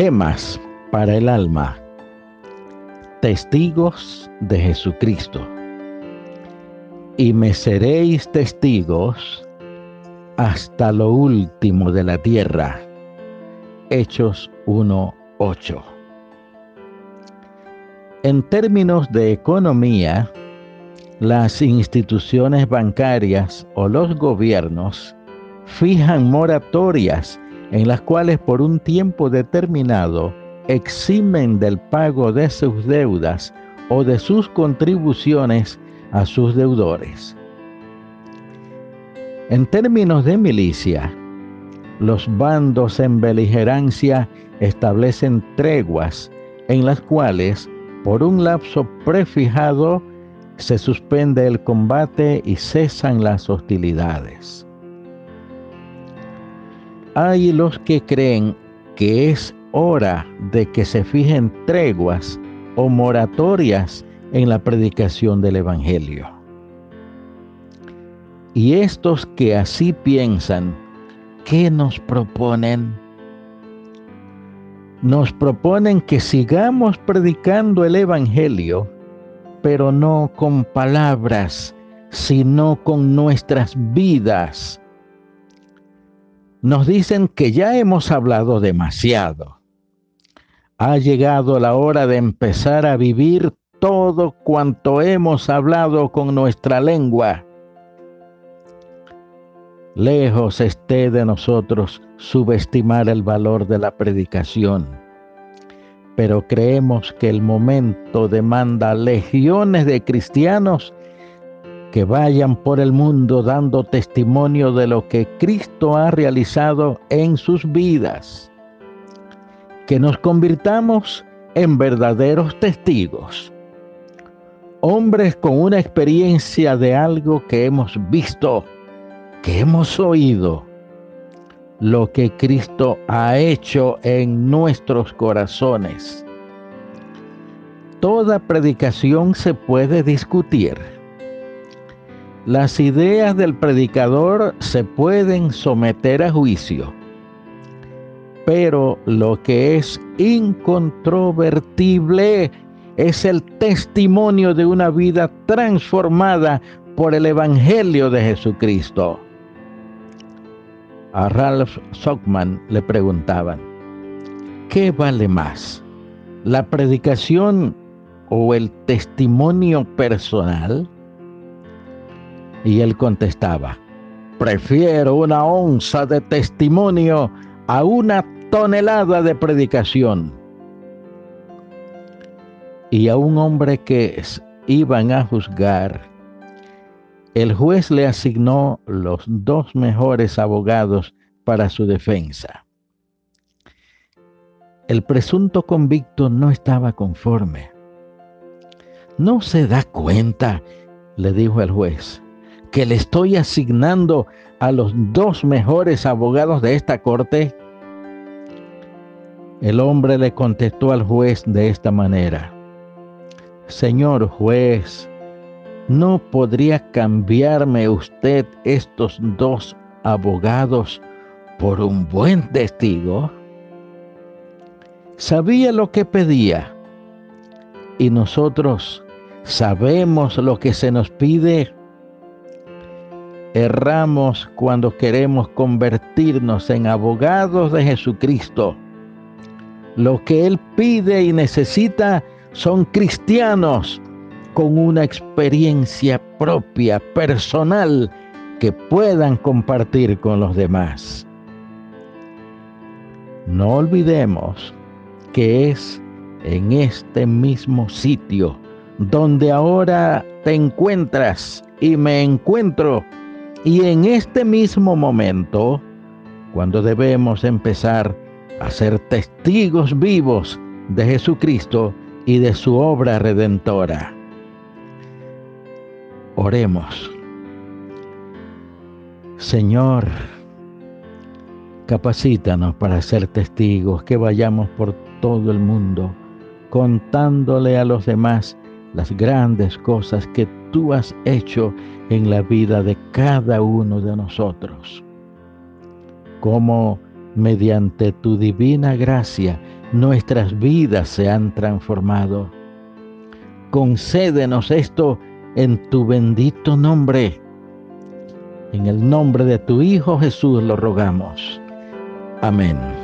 Gemas para el alma. Testigos de Jesucristo. Y me seréis testigos hasta lo último de la tierra. Hechos 1.8. En términos de economía, las instituciones bancarias o los gobiernos fijan moratorias en las cuales por un tiempo determinado eximen del pago de sus deudas o de sus contribuciones a sus deudores. En términos de milicia, los bandos en beligerancia establecen treguas en las cuales, por un lapso prefijado, se suspende el combate y cesan las hostilidades. Hay los que creen que es hora de que se fijen treguas o moratorias en la predicación del Evangelio. Y estos que así piensan, ¿qué nos proponen? Nos proponen que sigamos predicando el Evangelio pero no con palabras, sino con nuestras vidas. Nos dicen que ya hemos hablado demasiado. Ha llegado la hora de empezar a vivir todo cuanto hemos hablado con nuestra lengua. Lejos esté de nosotros subestimar el valor de la predicación pero creemos que el momento demanda legiones de cristianos que vayan por el mundo dando testimonio de lo que Cristo ha realizado en sus vidas. Que nos convirtamos en verdaderos testigos. Hombres con una experiencia de algo que hemos visto, que hemos oído lo que Cristo ha hecho en nuestros corazones. Toda predicación se puede discutir. Las ideas del predicador se pueden someter a juicio, pero lo que es incontrovertible es el testimonio de una vida transformada por el Evangelio de Jesucristo a Ralph Sockman le preguntaban, ¿qué vale más? ¿La predicación o el testimonio personal? Y él contestaba, prefiero una onza de testimonio a una tonelada de predicación. Y a un hombre que iban a juzgar el juez le asignó los dos mejores abogados para su defensa. El presunto convicto no estaba conforme. ¿No se da cuenta, le dijo el juez, que le estoy asignando a los dos mejores abogados de esta corte? El hombre le contestó al juez de esta manera, Señor juez, ¿No podría cambiarme usted estos dos abogados por un buen testigo? Sabía lo que pedía y nosotros sabemos lo que se nos pide. Erramos cuando queremos convertirnos en abogados de Jesucristo. Lo que Él pide y necesita son cristianos con una experiencia propia, personal, que puedan compartir con los demás. No olvidemos que es en este mismo sitio donde ahora te encuentras y me encuentro y en este mismo momento cuando debemos empezar a ser testigos vivos de Jesucristo y de su obra redentora. Oremos. Señor, capacítanos para ser testigos, que vayamos por todo el mundo contándole a los demás las grandes cosas que tú has hecho en la vida de cada uno de nosotros. Como mediante tu divina gracia nuestras vidas se han transformado. Concédenos esto en tu bendito nombre. En el nombre de tu Hijo Jesús lo rogamos. Amén.